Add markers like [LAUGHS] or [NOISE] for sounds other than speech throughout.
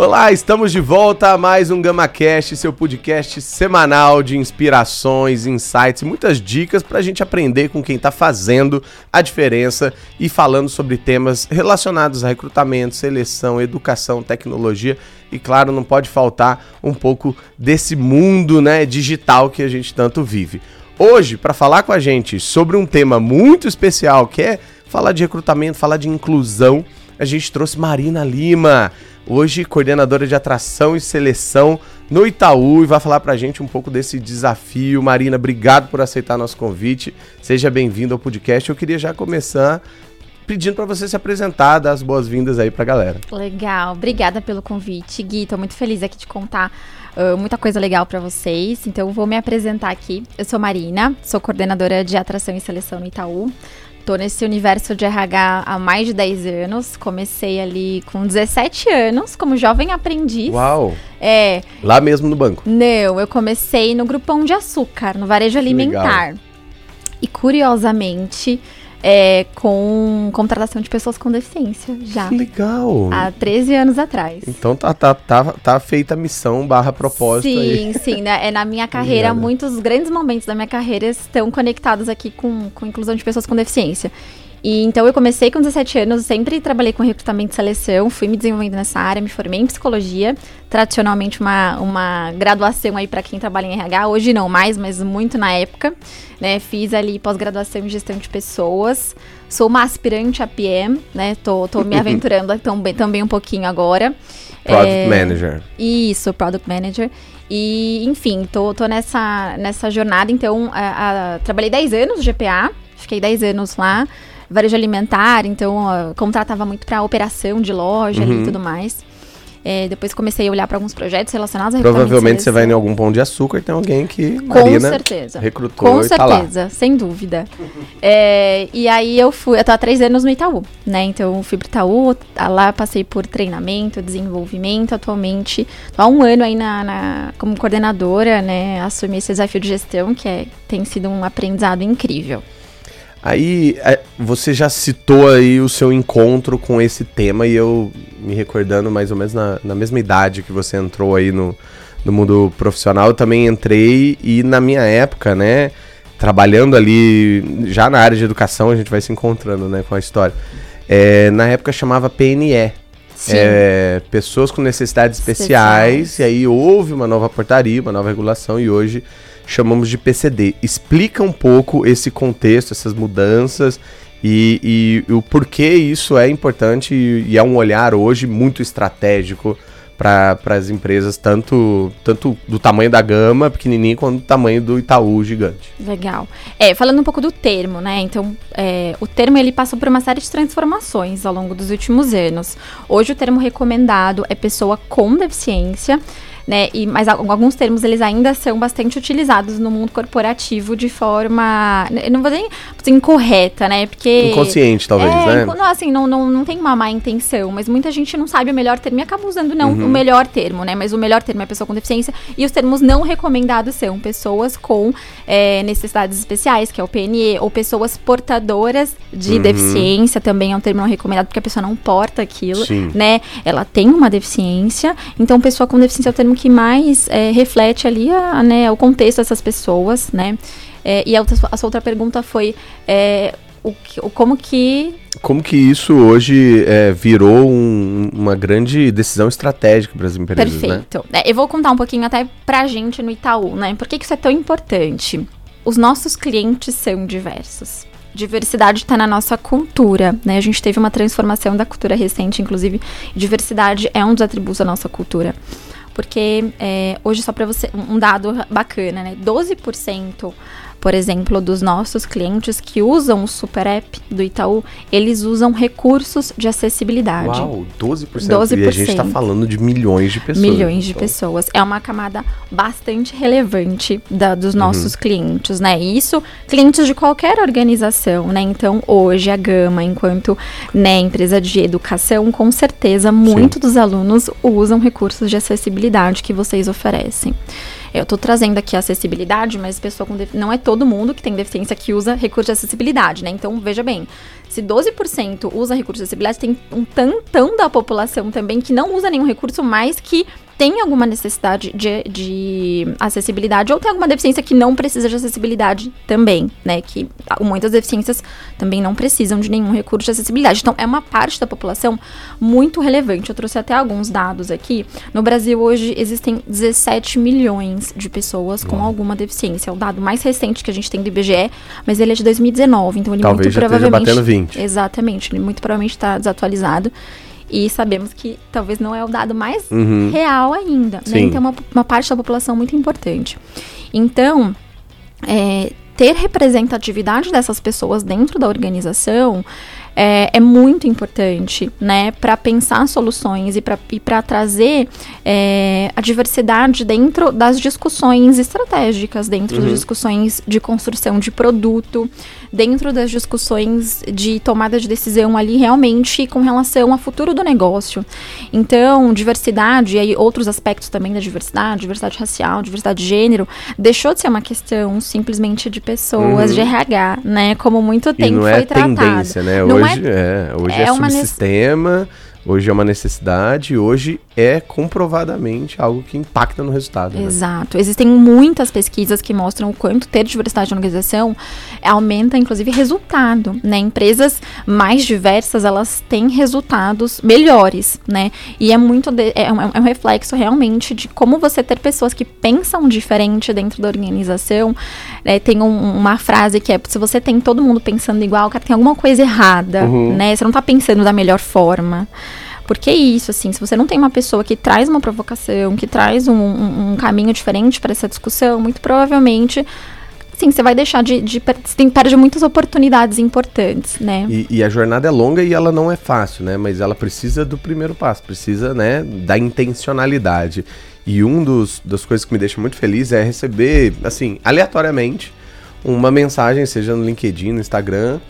Olá, estamos de volta a mais um GamaCast, seu podcast semanal de inspirações, insights, muitas dicas para a gente aprender com quem está fazendo a diferença e falando sobre temas relacionados a recrutamento, seleção, educação, tecnologia e, claro, não pode faltar um pouco desse mundo né, digital que a gente tanto vive. Hoje, para falar com a gente sobre um tema muito especial, que é falar de recrutamento, falar de inclusão, a gente trouxe Marina Lima hoje coordenadora de atração e seleção no Itaú e vai falar pra gente um pouco desse desafio. Marina, obrigado por aceitar nosso convite. Seja bem-vindo ao podcast. Eu queria já começar pedindo para você se apresentar, dar as boas-vindas aí pra galera. Legal, obrigada pelo convite, Gui. Tô muito feliz aqui de contar uh, muita coisa legal para vocês. Então, eu vou me apresentar aqui. Eu sou Marina, sou coordenadora de atração e seleção no Itaú. Tô nesse universo de RH há mais de 10 anos. Comecei ali com 17 anos, como jovem aprendiz. Uau! É. Lá mesmo no banco? Não, eu comecei no Grupão de Açúcar, no varejo alimentar. E curiosamente, é, com contratação de pessoas com deficiência já. Que legal! Há 13 anos atrás. Então tá, tá, tá, tá feita a missão barra propósito sim, aí. Sim, sim. Né? É na minha [LAUGHS] carreira, muitos grandes momentos da minha carreira estão conectados aqui com, com inclusão de pessoas com deficiência. E então eu comecei com 17 anos, sempre trabalhei com recrutamento e seleção, fui me desenvolvendo nessa área, me formei em psicologia, tradicionalmente uma, uma graduação aí para quem trabalha em RH, hoje não mais, mas muito na época, né? Fiz ali pós-graduação em gestão de pessoas, sou uma aspirante a PM, né? Tô, tô me [LAUGHS] aventurando também, também um pouquinho agora. Product é, Manager. Isso, Product Manager. E, enfim, tô, tô nessa, nessa jornada, então, a, a, trabalhei 10 anos no GPA, fiquei 10 anos lá, varejo alimentar, então ó, contratava muito para operação de loja uhum. e tudo mais. É, depois comecei a olhar para alguns projetos relacionados a Provavelmente você vai em algum pão de açúcar e tem alguém que Com certeza. recrutou Com certeza, tá sem dúvida. É, e aí eu fui, eu tô há três anos no Itaú, né? Então eu fui pro Itaú, lá passei por treinamento, desenvolvimento, atualmente tô há um ano aí na, na, como coordenadora, né? Assumi esse desafio de gestão que é, tem sido um aprendizado incrível. Aí é, você já citou aí o seu encontro com esse tema e eu me recordando mais ou menos na, na mesma idade que você entrou aí no, no mundo profissional, eu também entrei e na minha época, né, trabalhando ali já na área de educação, a gente vai se encontrando, né, com a história. É, na época chamava PNE, é, pessoas com necessidades especiais, especiais, e aí houve uma nova portaria, uma nova regulação, e hoje chamamos de PCD. Explica um pouco esse contexto, essas mudanças e, e o porquê isso é importante e, e é um olhar hoje muito estratégico para as empresas, tanto, tanto do tamanho da gama pequenininho, quanto do tamanho do Itaú gigante. Legal. É, falando um pouco do termo, né? Então, é, o termo ele passou por uma série de transformações ao longo dos últimos anos. Hoje, o termo recomendado é pessoa com deficiência né? E, mas alguns termos eles ainda são bastante utilizados no mundo corporativo de forma, não vou dizer assim, incorreta, né? Porque inconsciente talvez, é, né? Não, assim, não, não, não tem uma má intenção, mas muita gente não sabe o melhor termo e acaba usando não uhum. o melhor termo, né? Mas o melhor termo é pessoa com deficiência e os termos não recomendados são pessoas com é, necessidades especiais, que é o PNE, ou pessoas portadoras de uhum. deficiência, também é um termo não recomendado porque a pessoa não porta aquilo, Sim. né? Ela tem uma deficiência, então pessoa com deficiência é o termo que mais é, reflete ali a, né, o contexto dessas pessoas, né? É, e a, outra, a sua outra pergunta foi é, o, o, como que... Como que isso hoje é, virou um, uma grande decisão estratégica para as empresas, né? Perfeito. Né? eu vou contar um pouquinho até para a gente no Itaú, né? Por que, que isso é tão importante? Os nossos clientes são diversos diversidade está na nossa cultura, né? A gente teve uma transformação da cultura recente, inclusive, diversidade é um dos atributos da nossa cultura porque é, hoje, só para você, um dado bacana, né? 12% por exemplo, dos nossos clientes que usam o Super App do Itaú, eles usam recursos de acessibilidade. Uau, 12%. 12%. E a gente está falando de milhões de pessoas. Milhões de então. pessoas. É uma camada bastante relevante da, dos uhum. nossos uhum. clientes, né? E isso, clientes de qualquer organização, né? Então, hoje a Gama, enquanto né, empresa de educação, com certeza, muito Sim. dos alunos usam recursos de acessibilidade que vocês oferecem. Eu estou trazendo aqui acessibilidade, mas pessoa com não é todo mundo que tem deficiência que usa recurso de acessibilidade, né? Então, veja bem, se 12% usa recurso de acessibilidade, tem um tantão da população também que não usa nenhum recurso, mas que tem alguma necessidade de, de, acessibilidade ou tem alguma deficiência que não precisa de acessibilidade também, né? Que muitas deficiências também não precisam de nenhum recurso de acessibilidade. Então, é uma parte da população muito relevante. Eu trouxe até alguns dados aqui. No Brasil, hoje, existem 17 milhões de pessoas com alguma deficiência. É o dado mais recente que a gente tem do IBGE, mas ele é de 2019, então ele Talvez muito já provavelmente. Batendo 20. Exatamente, ele muito provavelmente está desatualizado. E sabemos que talvez não é o dado mais uhum. real ainda. Né? Então, é uma, uma parte da população muito importante. Então, é, ter representatividade dessas pessoas dentro da organização é, é muito importante, né, para pensar soluções e para trazer é, a diversidade dentro das discussões estratégicas, dentro uhum. das discussões de construção de produto, dentro das discussões de tomada de decisão ali realmente com relação ao futuro do negócio. Então, diversidade e aí outros aspectos também da diversidade, diversidade racial, diversidade de gênero, deixou de ser uma questão simplesmente de pessoas, uhum. de RH, né, como muito tempo e não foi é tratado. Tendência, né? Não hoje é, é hoje é, é subsistema. Hoje é uma necessidade, hoje é comprovadamente algo que impacta no resultado. Né? Exato. Existem muitas pesquisas que mostram o quanto ter diversidade na organização aumenta, inclusive, resultado. Né? Empresas mais diversas, elas têm resultados melhores, né? E é muito de, é, um, é um reflexo realmente de como você ter pessoas que pensam diferente dentro da organização. É, tem um, uma frase que é: se você tem todo mundo pensando igual, cara, tem alguma coisa errada, uhum. né? Você não está pensando da melhor forma. Porque é isso, assim, se você não tem uma pessoa que traz uma provocação, que traz um, um, um caminho diferente para essa discussão, muito provavelmente sim, você vai deixar de, de, perde muitas oportunidades importantes, né? E, e, a jornada é longa e ela não é fácil, né? Mas ela precisa do primeiro passo, precisa, né, da intencionalidade. E um dos das coisas que me deixa muito feliz é receber, assim, aleatoriamente, uma mensagem, seja no LinkedIn, no Instagram,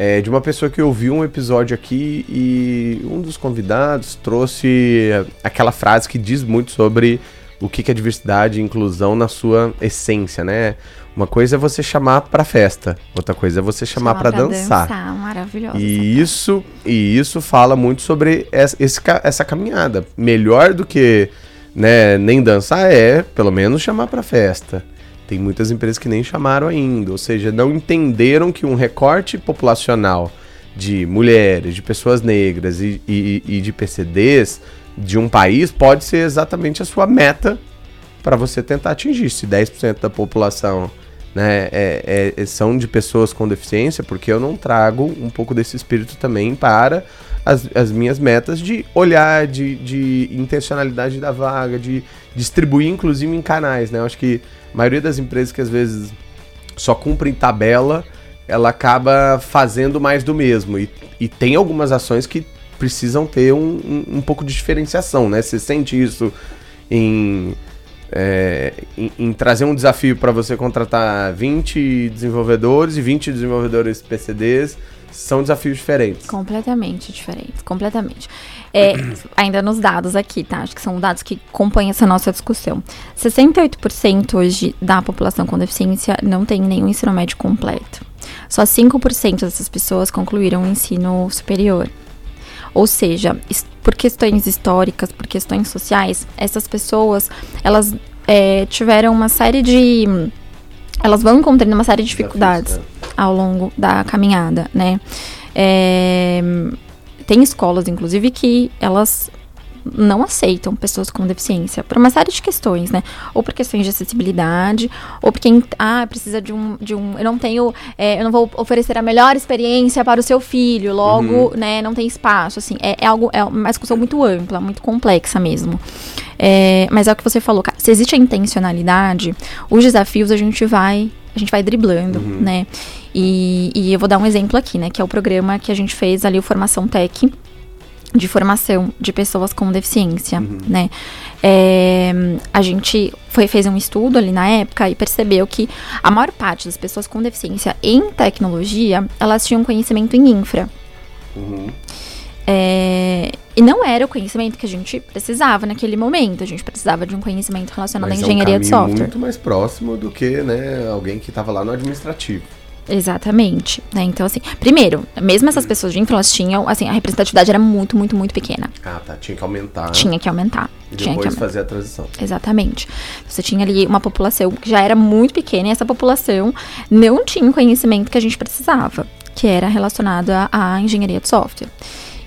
é, de uma pessoa que ouviu um episódio aqui e um dos convidados trouxe aquela frase que diz muito sobre o que é diversidade e inclusão na sua essência, né? Uma coisa é você chamar para festa, outra coisa é você chamar para dançar. dançar. Maravilhoso. E isso, e isso fala muito sobre essa, esse, essa caminhada. Melhor do que né, nem dançar é, pelo menos, chamar para festa. Tem muitas empresas que nem chamaram ainda, ou seja, não entenderam que um recorte populacional de mulheres, de pessoas negras e, e, e de PCDs de um país pode ser exatamente a sua meta para você tentar atingir. Se 10% da população né, é, é, são de pessoas com deficiência, porque eu não trago um pouco desse espírito também para as, as minhas metas de olhar, de, de intencionalidade da vaga, de distribuir inclusive em canais, né? Eu acho que maioria das empresas que às vezes só cumprem tabela, ela acaba fazendo mais do mesmo. E, e tem algumas ações que precisam ter um, um, um pouco de diferenciação, né? Você sente isso em, é, em, em, trazer um desafio para você contratar 20 desenvolvedores e 20 desenvolvedores PCDs são desafios diferentes. Completamente diferentes, completamente. É, [CLEARS THROAT] ainda nos dados aqui, tá? Acho que são dados que acompanham essa nossa discussão. 68% hoje da população com deficiência não tem nenhum ensino médio completo. Só 5% dessas pessoas concluíram o ensino superior. Ou seja, por questões históricas, por questões sociais, essas pessoas, elas é, tiveram uma série de... Elas vão encontrando uma série de dificuldades é. ao longo da caminhada, né? É, tem escolas, inclusive, que elas não aceitam pessoas com deficiência por uma série de questões, né? Ou por questões de acessibilidade, ou porque ah, precisa de um, de um eu não tenho, é, eu não vou oferecer a melhor experiência para o seu filho, logo, uhum. né, não tem espaço, assim, é, é, algo, é uma discussão muito ampla, muito complexa mesmo. É, mas é o que você falou, cara, se existe a intencionalidade, os desafios a gente vai a gente vai driblando, uhum. né? E, e eu vou dar um exemplo aqui, né? Que é o programa que a gente fez ali, o Formação Tech, de formação de pessoas com deficiência, uhum. né? É, a gente foi, fez um estudo ali na época e percebeu que a maior parte das pessoas com deficiência em tecnologia, elas tinham conhecimento em infra. Uhum. É, e não era o conhecimento que a gente precisava naquele momento. A gente precisava de um conhecimento relacionado Mas à engenharia é um de software. muito mais próximo do que né, alguém que estava lá no administrativo. Exatamente. Né? Então, assim, primeiro, mesmo essas pessoas de infra, elas tinham, assim, a representatividade era muito, muito, muito pequena. Ah, tá. Tinha que aumentar. Tinha que aumentar. E tinha depois que fazer a transição. Exatamente. Você tinha ali uma população que já era muito pequena e essa população não tinha o conhecimento que a gente precisava, que era relacionado à engenharia de software.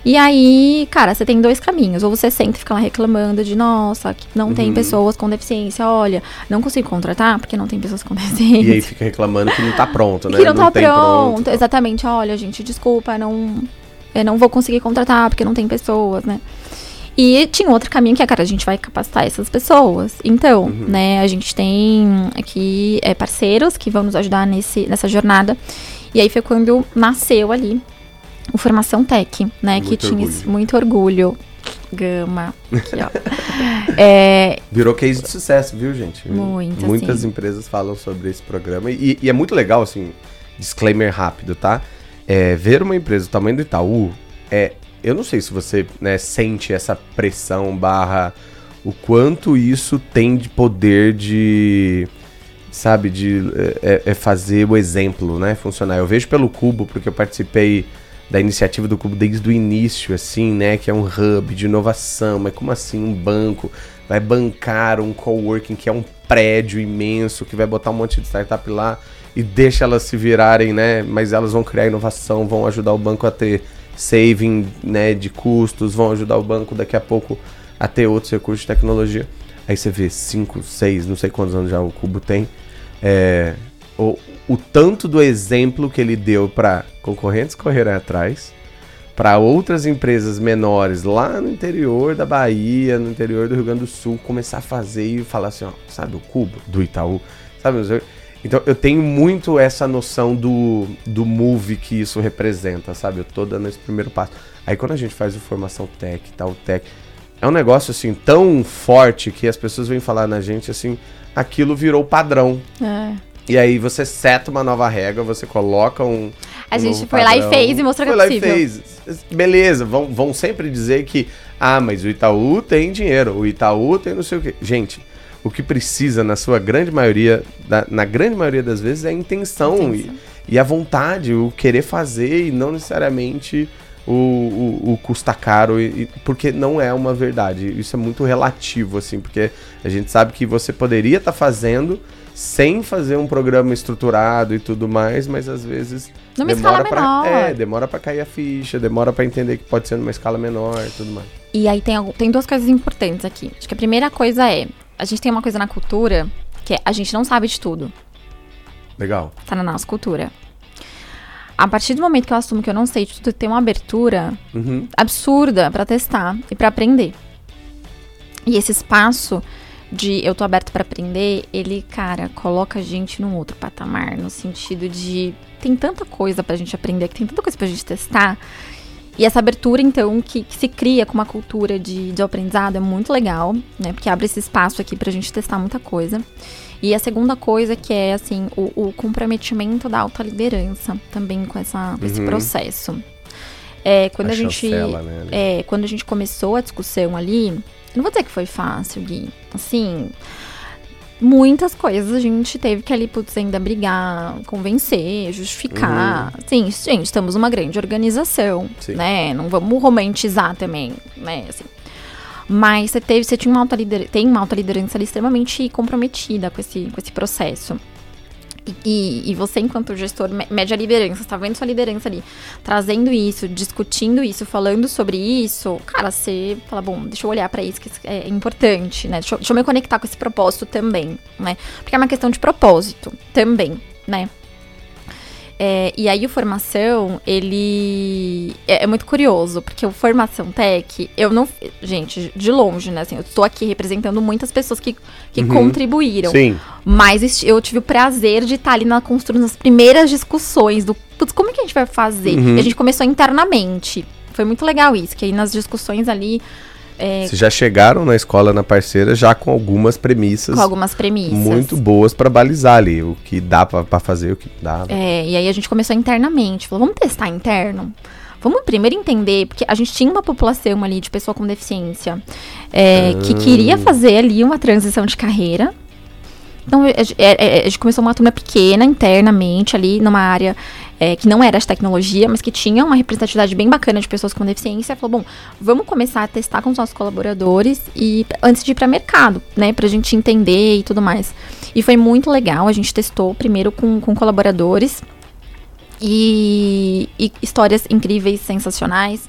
E aí, cara, você tem dois caminhos. Ou você senta e fica lá reclamando de, nossa, não uhum. tem pessoas com deficiência, olha, não consigo contratar porque não tem pessoas com deficiência. [LAUGHS] E aí fica reclamando que não tá pronto, né? Que não, não tá pronto. pronto. Exatamente, olha, gente, desculpa, não, eu não vou conseguir contratar porque não tem pessoas, né? E tinha outro caminho que é, cara, a gente vai capacitar essas pessoas. Então, uhum. né, a gente tem aqui é, parceiros que vão nos ajudar nesse, nessa jornada. E aí foi quando nasceu ali o Formação Tech, né? Muito que tinha orgulho. muito orgulho. Gama. Aqui, ó. [LAUGHS] é, Virou case de sucesso, viu, gente? Muito, Muitas assim. empresas falam sobre esse programa. E, e, é muito legal, assim, disclaimer rápido, tá? É, ver uma empresa do tamanho do Itaú, é, eu não sei se você né, sente essa pressão barra o quanto isso tem de poder de sabe de é, é fazer o exemplo né funcionar eu vejo pelo cubo porque eu participei da iniciativa do clube desde o início, assim, né? Que é um hub de inovação, mas como assim um banco vai bancar um coworking que é um prédio imenso, que vai botar um monte de startup lá e deixa elas se virarem, né? Mas elas vão criar inovação, vão ajudar o banco a ter saving, né, de custos, vão ajudar o banco daqui a pouco a ter outros recursos de tecnologia. Aí você vê 5, 6, não sei quantos anos já o Cubo tem. É, o, o tanto do exemplo que ele deu para concorrentes correrem atrás, para outras empresas menores lá no interior da Bahia, no interior do Rio Grande do Sul, começar a fazer e falar assim, ó, sabe o cubo do Itaú? Sabe? Então eu tenho muito essa noção do, do move que isso representa, sabe? Eu tô dando esse primeiro passo. Aí quando a gente faz o formação tech, tal tech, é um negócio assim tão forte que as pessoas vêm falar na gente assim, aquilo virou padrão. É. E aí você seta uma nova regra, você coloca um. A um gente foi padrão, lá e fez e mostrou que é possível. Foi lá e fez. Beleza, vão, vão sempre dizer que, ah, mas o Itaú tem dinheiro, o Itaú tem não sei o quê. Gente, o que precisa, na sua grande maioria, da, na grande maioria das vezes, é a intenção, e, e, a vontade, o querer fazer e não necessariamente o, o, o custa caro, e, porque não é uma verdade. Isso é muito relativo, assim, porque a gente sabe que você poderia estar tá fazendo sem fazer um programa estruturado e tudo mais, mas às vezes numa demora para é, demora para cair a ficha, demora para entender que pode ser numa escala menor e tudo mais. E aí tem tem duas coisas importantes aqui. Acho que a primeira coisa é, a gente tem uma coisa na cultura que é a gente não sabe de tudo. Legal. Tá na nossa cultura. A partir do momento que eu assumo que eu não sei de tudo, tem uma abertura uhum. absurda para testar e para aprender. E esse espaço de eu tô aberto para aprender, ele, cara, coloca a gente num outro patamar, no sentido de tem tanta coisa pra gente aprender, que tem tanta coisa pra gente testar. E essa abertura, então, que, que se cria com uma cultura de, de aprendizado é muito legal, né? Porque abre esse espaço aqui pra gente testar muita coisa. E a segunda coisa que é, assim, o, o comprometimento da alta liderança também com, essa, esse uhum. processo. É, quando a, a gente. Chancela, né, é, quando a gente começou a discussão ali, não vou dizer que foi fácil, Gui. Assim, muitas coisas a gente teve que ali, putz, ainda brigar, convencer, justificar. Uhum. Sim, gente, estamos uma grande organização, Sim. né? Não vamos romantizar também, né? Assim. Mas você teve, você tinha uma alta liderança, tem uma alta liderança ali extremamente comprometida com esse, com esse processo. E, e, você, enquanto gestor, média liderança, está vendo sua liderança ali, trazendo isso, discutindo isso, falando sobre isso, cara, você fala, bom, deixa eu olhar para isso, que é importante, né? Deixa deixa eu me conectar com esse propósito também, né? Porque é uma questão de propósito também, né? É, e aí o Formação, ele é, é, muito curioso, porque o Formação Tech, eu não. Gente, de longe, né? Assim, eu estou aqui representando muitas pessoas que, que uhum. contribuíram. Sim. Mas eu tive o prazer de estar ali na construção das primeiras discussões do putz, como é que a gente vai fazer? Uhum. E a gente começou internamente. Foi muito legal isso, que aí nas discussões ali é, Vocês já chegaram na escola na parceira já com algumas premissas. Com algumas premissas. Muito boas para balizar ali o que dá para fazer, o que dá. É, e aí a gente começou internamente. Falou, vamos testar interno? Vamos primeiro entender, porque a gente tinha uma população ali de pessoa com deficiência é, que queria fazer ali uma transição de carreira. Então, a, a, a, gente começou uma turma pequena internamente ali, numa área é, que não era de tecnologia, mas que tinha uma representatividade bem bacana de pessoas com deficiência, falou, bom, vamos começar a testar com os nossos colaboradores e antes de ir para mercado, né, pra gente entender e tudo mais. E foi muito legal, a gente testou primeiro com, com colaboradores e, e histórias incríveis, sensacionais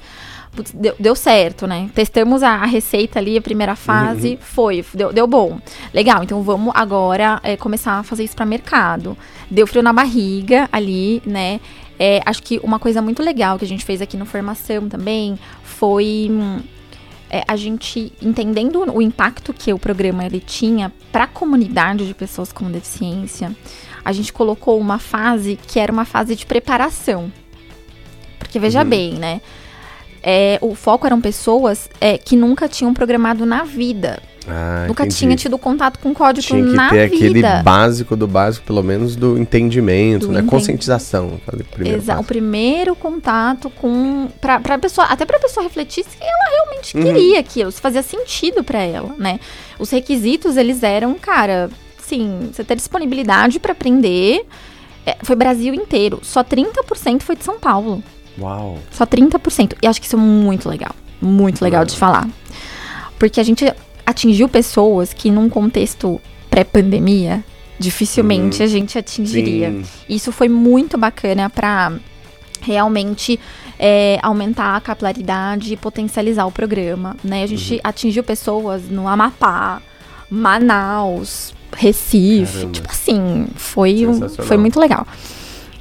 putz, deu, deu, certo, né? Testamos a, a, receita ali, a primeira fase, uhum. foi, deu, deu bom. Legal, então vamos agora é, começar a fazer isso para mercado. Deu frio na barriga ali, né? É, acho que uma coisa muito legal que a gente fez aqui no Formação também foi é, a gente entendendo o impacto que o programa ele tinha para a comunidade de pessoas com deficiência, a gente colocou uma fase que era uma fase de preparação. Porque veja uhum. bem, né? É, o foco eram pessoas é, que nunca tinham programado na vida. Ah, nunca entendi. tinha tido contato com código tinha que na ter vida. aquele básico do básico, pelo menos do entendimento, do né? Conscientização. Exato. O primeiro contato com para a pessoa, até para pessoa refletir se ela realmente uhum. queria aquilo, se fazia sentido para ela, né? Os requisitos eles eram, cara, sim, você ter disponibilidade para aprender. É, foi Brasil inteiro. Só 30% foi de São Paulo. Uau. Só 30%. E acho que isso é muito legal. Muito legal de falar. Porque a gente atingiu pessoas que num contexto pré-pandemia, dificilmente hum, a gente atingiria. Sim. Isso foi muito bacana para realmente é, aumentar a capilaridade e potencializar o programa, né? A gente uhum. atingiu pessoas no Amapá, Manaus, Recife, Caramba. tipo assim, foi, foi muito legal.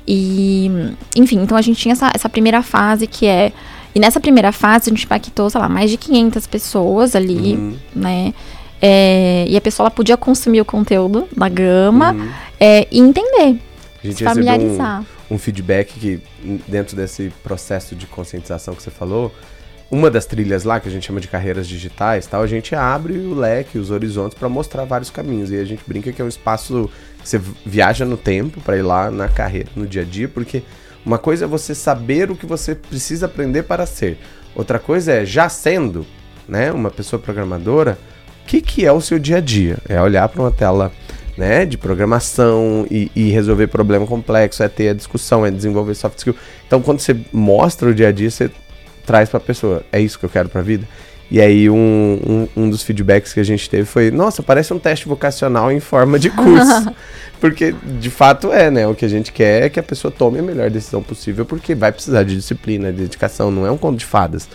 E, enfim, então a gente tinha essa, essa primeira fase que é. E nessa primeira fase a gente impactou, sei lá, mais de 500 pessoas ali, uhum. né? É, e a pessoa ela podia consumir o conteúdo da gama uhum. é, e entender. A gente se familiarizar. Um, um feedback que, dentro desse processo de conscientização que você falou, uma das trilhas lá, que a gente chama de carreiras digitais, tal, a gente abre o leque, os horizontes para mostrar vários caminhos. E a gente brinca que é um espaço que você viaja no tempo para ir lá na carreira, no dia a dia, porque uma coisa é você saber o que você precisa aprender para ser. Outra coisa é, já sendo né, uma pessoa programadora, o que, que é o seu dia a dia? É olhar para uma tela né, de programação e, e, resolver problema complexo, é ter a discussão, é desenvolver soft skill. Então, quando você mostra o dia a dia, você traz para a pessoa. É isso que eu quero para a vida. E aí um, um, um, dos feedbacks que a gente teve foi, nossa, parece um teste vocacional em forma de curso. [LAUGHS] porque de fato é, né? O que a gente quer é que a pessoa tome a melhor decisão possível, porque vai precisar de disciplina, de dedicação, não é um conto de fadas.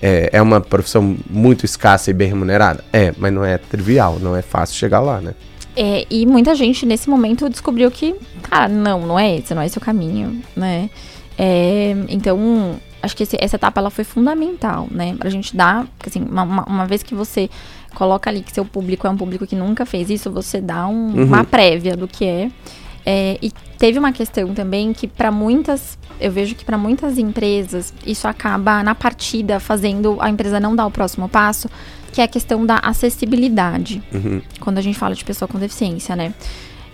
É, é uma profissão muito escassa e bem remunerada? É, mas não é trivial, não é fácil chegar lá, né? É, e muita gente nesse momento descobriu que, cara, não, não é esse, não é esse o caminho, né? É, então, acho que esse, essa etapa ela foi fundamental, né? Pra gente dar, assim, uma, uma, vez que você coloca ali que seu público é um público que nunca fez isso, você dá um, uhum. uma prévia do que é. é. E teve uma questão também que para muitas, eu vejo que para muitas empresas isso acaba na partida fazendo a empresa não dar o próximo passo, que é a questão da acessibilidade. Uhum. Quando a gente fala de pessoa com deficiência, né?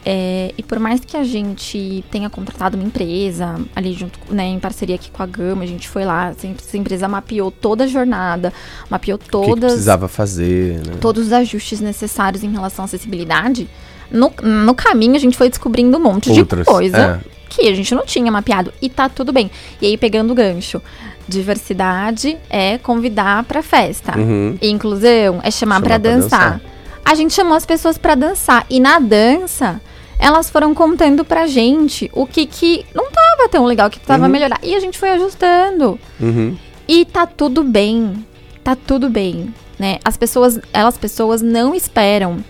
É, e por mais que a gente tenha contratado uma empresa ali junto, né, em parceria aqui com a Gama, a gente foi lá, essa empresa mapeou toda a jornada, mapeou todas. O que, precisava fazer, né? Todos os ajustes necessários em relação à acessibilidade. No, no caminho a gente foi descobrindo um monte Outras, de coisa é. que a gente não tinha mapeado. E tá tudo bem. E aí, pegando o gancho. Diversidade é convidar pra festa. Uhum. Inclusão é chamar, pra, dançar. dançar. A gente chamou as pessoas para dançar. E na dança, elas foram contando pra gente o que que não tava tão legal, o que tava uhum. melhorar. E a gente foi ajustando. Uhum. E tá tudo bem. Tá tudo bem, né? As pessoas, elas pessoas não esperam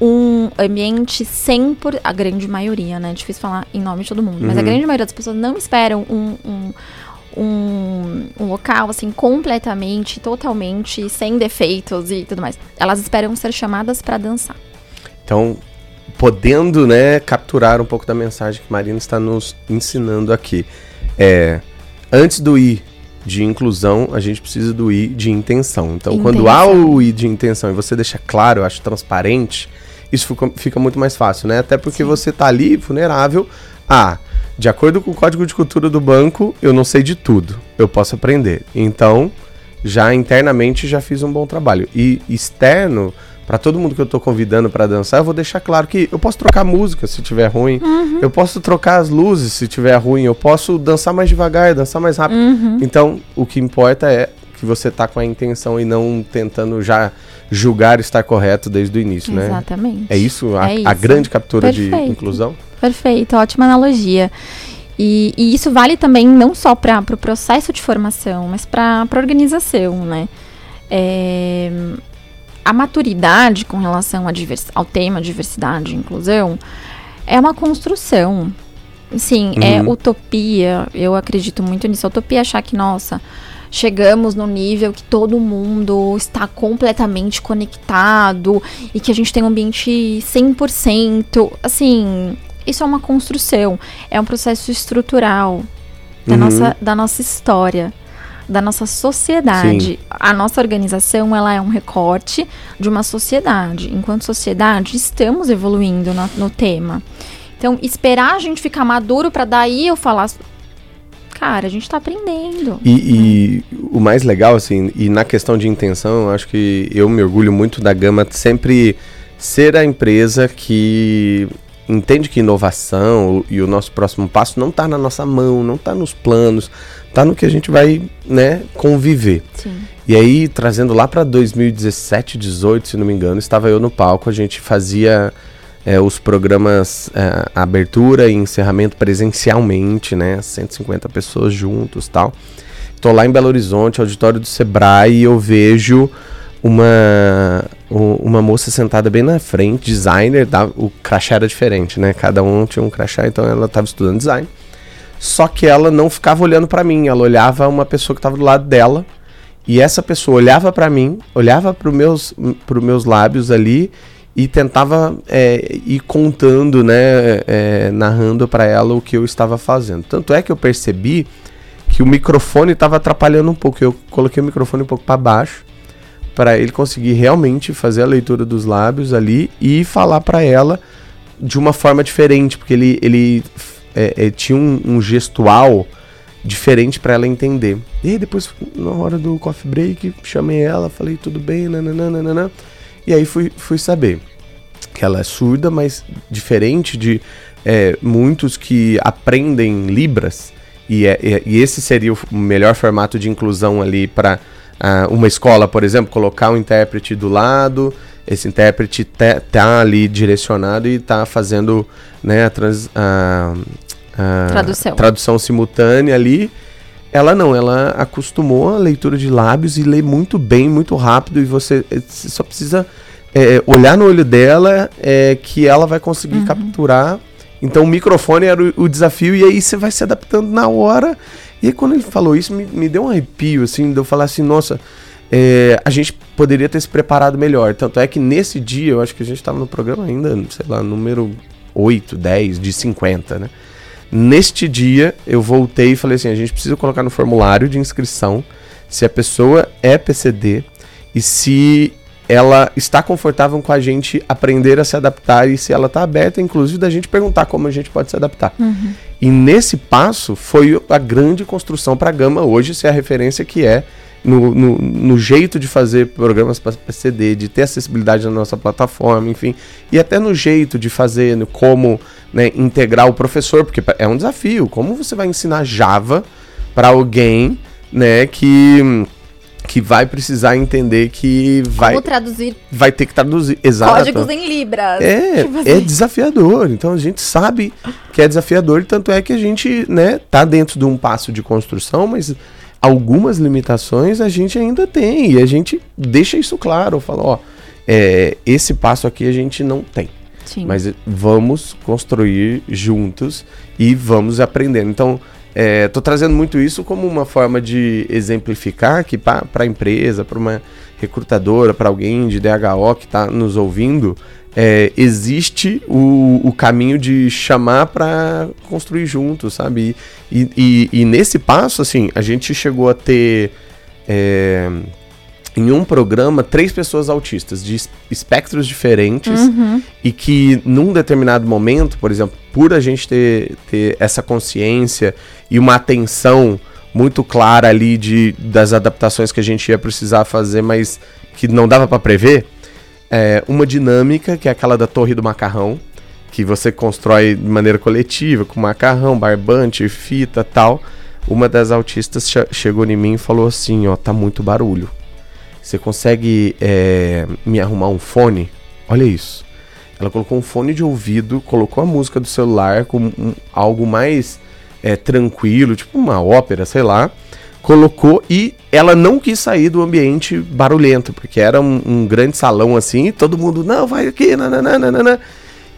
um ambiente sem por a grande maioria, né? Difícil falar em nome de todo mundo, mas a Uhum. grande maioria das pessoas não esperam um, um, um, um local assim completamente, totalmente sem defeitos e tudo mais. Elas esperam ser chamadas pra dançar. Então, podendo, né, capturar um pouco da mensagem que Marina está nos ensinando aqui. É, antes do I de inclusão, a gente precisa do I de intenção. Então, quando há Intenção. o I de intenção e você deixa claro, eu acho transparente, isso fica, fica muito mais fácil, né? Até porque Sim. você tá ali vulnerável a, de acordo com o código de cultura do banco, eu não sei de tudo, eu posso aprender. Então, já internamente já fiz um bom trabalho. E externo, para todo mundo que eu tô convidando para dançar, eu vou deixar claro que eu posso trocar música se tiver ruim, eu posso trocar as luzes se tiver ruim, eu posso dançar mais devagar, dançar mais rápido. Uhum. Então, o que importa é que você tá com a intenção e não tentando já julgar estar correto desde o início, né? Exatamente. É isso a, É a isso. grande captura de Perfeito. inclusão? Perfeito, ótima analogia. E, e isso vale também não só para o pro processo de formação, mas para a organização, né? É, a maturidade com relação ao tema diversidade e inclusão é uma construção. Sim, é Uhum. utopia. Eu acredito muito nisso. A utopia é achar que, nossa, chegamos no nível que todo mundo está completamente conectado e que a gente tem um ambiente 100%. Assim, isso é uma construção, é um processo estrutural da, Uhum. nossa, da nossa história, da nossa sociedade. A nossa organização, ela é um recorte de uma sociedade. Enquanto sociedade, estamos evoluindo na- no tema. Então, esperar a gente ficar maduro para daí eu falar. Cara, a gente tá aprendendo. E, e o mais legal, assim, e na questão de intenção, eu acho que eu me orgulho muito da Gama sempre ser a empresa que entende que inovação e o nosso próximo passo não está na nossa mão, não está nos planos, está no que a gente vai, né, conviver. Sim. E aí, trazendo lá para 2017, 18, se não me engano, estava eu no palco, a gente fazia é, os programas é, abertura e encerramento presencialmente, né? 150 pessoas juntos tal. Tô lá em Belo Horizonte, auditório do Sebrae, e eu vejo uma, uma moça sentada bem na frente, designer, tá? o crachá era diferente, né? Cada um tinha um crachá, então ela estava estudando design. Só que ela não ficava olhando para mim, ela olhava uma pessoa que estava do lado dela, e essa pessoa olhava para mim, olhava para os meus, pros meus lábios ali e tentava é, ir contando, né, é, narrando para ela o que eu estava fazendo. Tanto é que eu percebi que o microfone estava atrapalhando um pouco. Eu coloquei o microfone um pouco para baixo para ele conseguir realmente fazer a leitura dos lábios ali e falar para ela de uma forma diferente, porque ele, ele é, é, tinha um, um gestual diferente para ela entender. E aí depois, na hora do coffee break, chamei ela, falei tudo bem, nananana. E aí fui, fui saber que ela é surda, mas diferente de é, muitos que aprendem Libras, e, é- é- e esse seria o melhor formato de inclusão ali para uma escola, por exemplo, colocar um intérprete do lado, esse intérprete tá, tá ali direcionado e tá fazendo né, a, trans- a- a Tradução. tradução simultânea ali. Ela não, ela acostumou a leitura de lábios e lê muito bem, muito rápido, e você eh, você só precisa é, olhar no olho dela é, que ela vai conseguir Uhum. capturar. Então o microfone era o, o desafio, e aí você vai se adaptando na hora. E aí quando ele falou isso, me, me deu um arrepio, assim, de eu falar assim, nossa, é, a gente poderia ter se preparado melhor. Tanto é que nesse dia, eu acho que a gente estava no programa ainda, sei lá, número 8, 10, de 50, né? Neste dia, eu voltei e falei assim: a gente precisa colocar no formulário de inscrição se a pessoa é PCD e se ela está confortável com a gente aprender a se adaptar e se ela está aberta, inclusive, da gente perguntar como a gente pode se adaptar. E nesse passo foi a grande construção para a Gama hoje ser a referência que é no, no, no jeito de fazer programas para PCD, de ter acessibilidade na nossa plataforma, enfim, e até no jeito de fazer, no como né, integrar o professor, porque é um desafio. Como você vai ensinar Java para alguém né, que, que vai precisar entender que vai, Como traduzir vai ter que traduzir. Exato. códigos em libras. É, [LAUGHS] Tipo é assim. desafiador. Então a gente sabe que é desafiador, e tanto é que a gente, né, tá dentro de um passo de construção, mas algumas limitações a gente ainda tem. E a gente deixa isso claro. Fala, ó, é, esse passo aqui a gente não tem. Sim. Mas vamos construir juntos e vamos aprendendo. Então, estou trazendo muito isso como uma forma de exemplificar que para a empresa, para uma recrutadora, para alguém de DHO que está nos ouvindo, é, existe o, o, caminho de chamar para construir juntos, sabe? E, e, e, nesse passo, assim, a gente chegou a ter. É, em um programa três pessoas autistas de espectros diferentes uhum. e que num determinado momento, por exemplo, por a gente ter, ter essa consciência e uma atenção muito clara ali de, das adaptações que a gente ia precisar fazer, mas que não dava para prever, é, uma dinâmica que é aquela da torre do macarrão, que você constrói de maneira coletiva, com macarrão, barbante, fita tal. Uma das autistas chegou em mim e falou assim, ó, tá muito barulho você consegue é, me arrumar um fone? Olha isso. Ela colocou um fone de ouvido, colocou a música do celular com um, algo mais é, tranquilo, tipo uma ópera, sei lá. Colocou e ela não quis sair do ambiente barulhento, porque era um, um grande salão assim, todo mundo, não, vai aqui, nananana.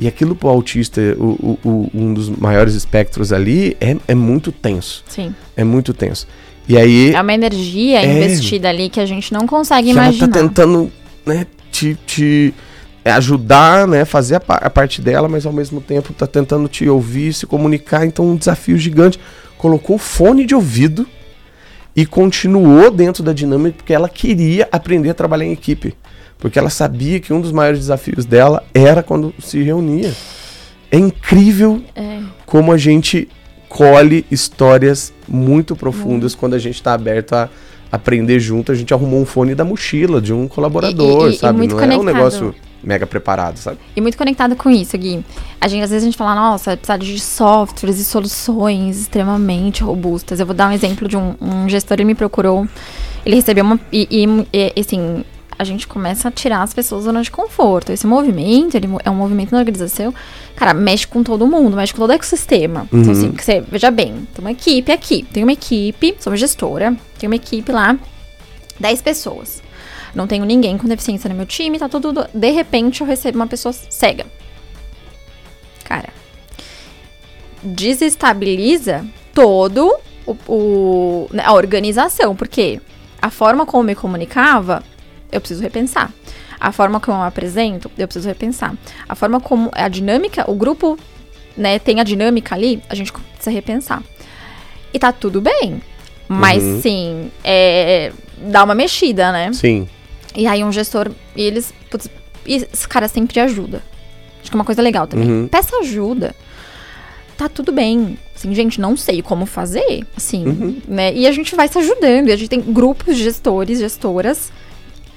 E aquilo pro autista, o, o, o, um dos maiores espectros ali, é, é muito tenso. Sim. É muito tenso. E aí. É uma energia é, investida ali que a gente não consegue imaginar. Ela tá tentando, né, te, te ajudar, né, fazer a, a, parte dela, mas ao mesmo tempo tá tentando te ouvir, se comunicar. Então, um desafio gigante. Colocou fone de ouvido e continuou dentro da dinâmica porque ela queria aprender a trabalhar em equipe. Porque ela sabia que um dos maiores desafios dela era quando se reunia. É incrível é. como a gente colhe histórias muito profundas quando a gente está aberto a aprender junto. A gente arrumou um fone da mochila de um colaborador, e, e, sabe? E Não conectado. é um negócio mega preparado, sabe? E muito conectado com isso, Gui. A gente, às vezes a gente fala, nossa, precisa de softwares e soluções extremamente robustas. Eu vou dar um exemplo de um, um gestor, ele me procurou, ele recebeu uma. E, e assim, a gente começa a tirar as pessoas da zona de conforto. Esse movimento, ele é um movimento na organização, cara, mexe com todo mundo, mexe com todo o ecossistema. Então, Uhum. Então, assim, você, veja bem, tem uma equipe aqui, tem uma equipe, sou uma gestora, tem uma equipe lá, 10 pessoas. Não tenho ninguém com deficiência no meu time, tá tudo. De repente eu recebo uma pessoa cega. Cara, desestabiliza todo o, o- né, a organização, porque a forma como eu me comunicava, eu preciso repensar. A forma como eu apresento, eu preciso repensar. A forma como a dinâmica, o grupo, né, tem a dinâmica ali, a gente precisa repensar. E tá tudo bem. Mas Uhum. sim, é, dá uma mexida, né? Sim. E aí um gestor, e eles, putz, e esse cara sempre ajuda. Acho que é uma coisa legal também. Uhum. Peça ajuda. Tá tudo bem. Assim, gente, não sei como fazer, assim, Uhum. né? E a gente vai se ajudando. E a gente tem grupos de gestores, gestoras,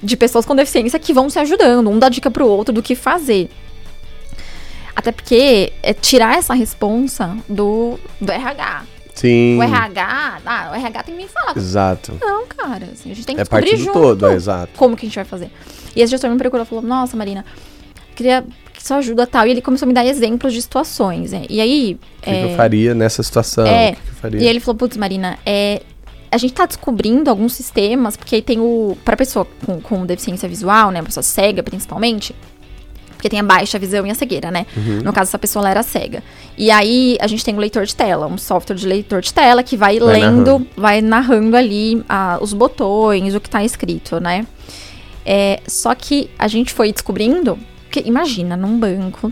de pessoas com deficiência que vão se ajudando. Um dá dica pro outro do que fazer. Até porque é tirar essa responsa do, do RH. Sim. O RH, ah, o RH tem que me falar. Exato. Não, cara, assim, a gente tem que É descobrir parte junto todo, é exato. como que a gente vai fazer. E esse gestor me procurou e falou, nossa, Marina, queria que sua ajuda tal. E ele começou a me dar exemplos de situações, né? E aí... O que, que eu faria nessa situação? É. Que eu faria? E ele falou, putz, Marina, é, a gente tá descobrindo alguns sistemas, porque aí tem o. Pra pessoa com, com deficiência visual, né? Pessoa cega, principalmente. Porque tem a baixa visão e a cegueira, né? Uhum. No caso, essa pessoa ela era cega. E aí a gente tem o leitor de tela, um software de leitor de tela que vai, Vai lendo, narrando. vai narrando ali ah, os botões, o que tá escrito, né? É, só que a gente foi descobrindo. Que, imagina, num banco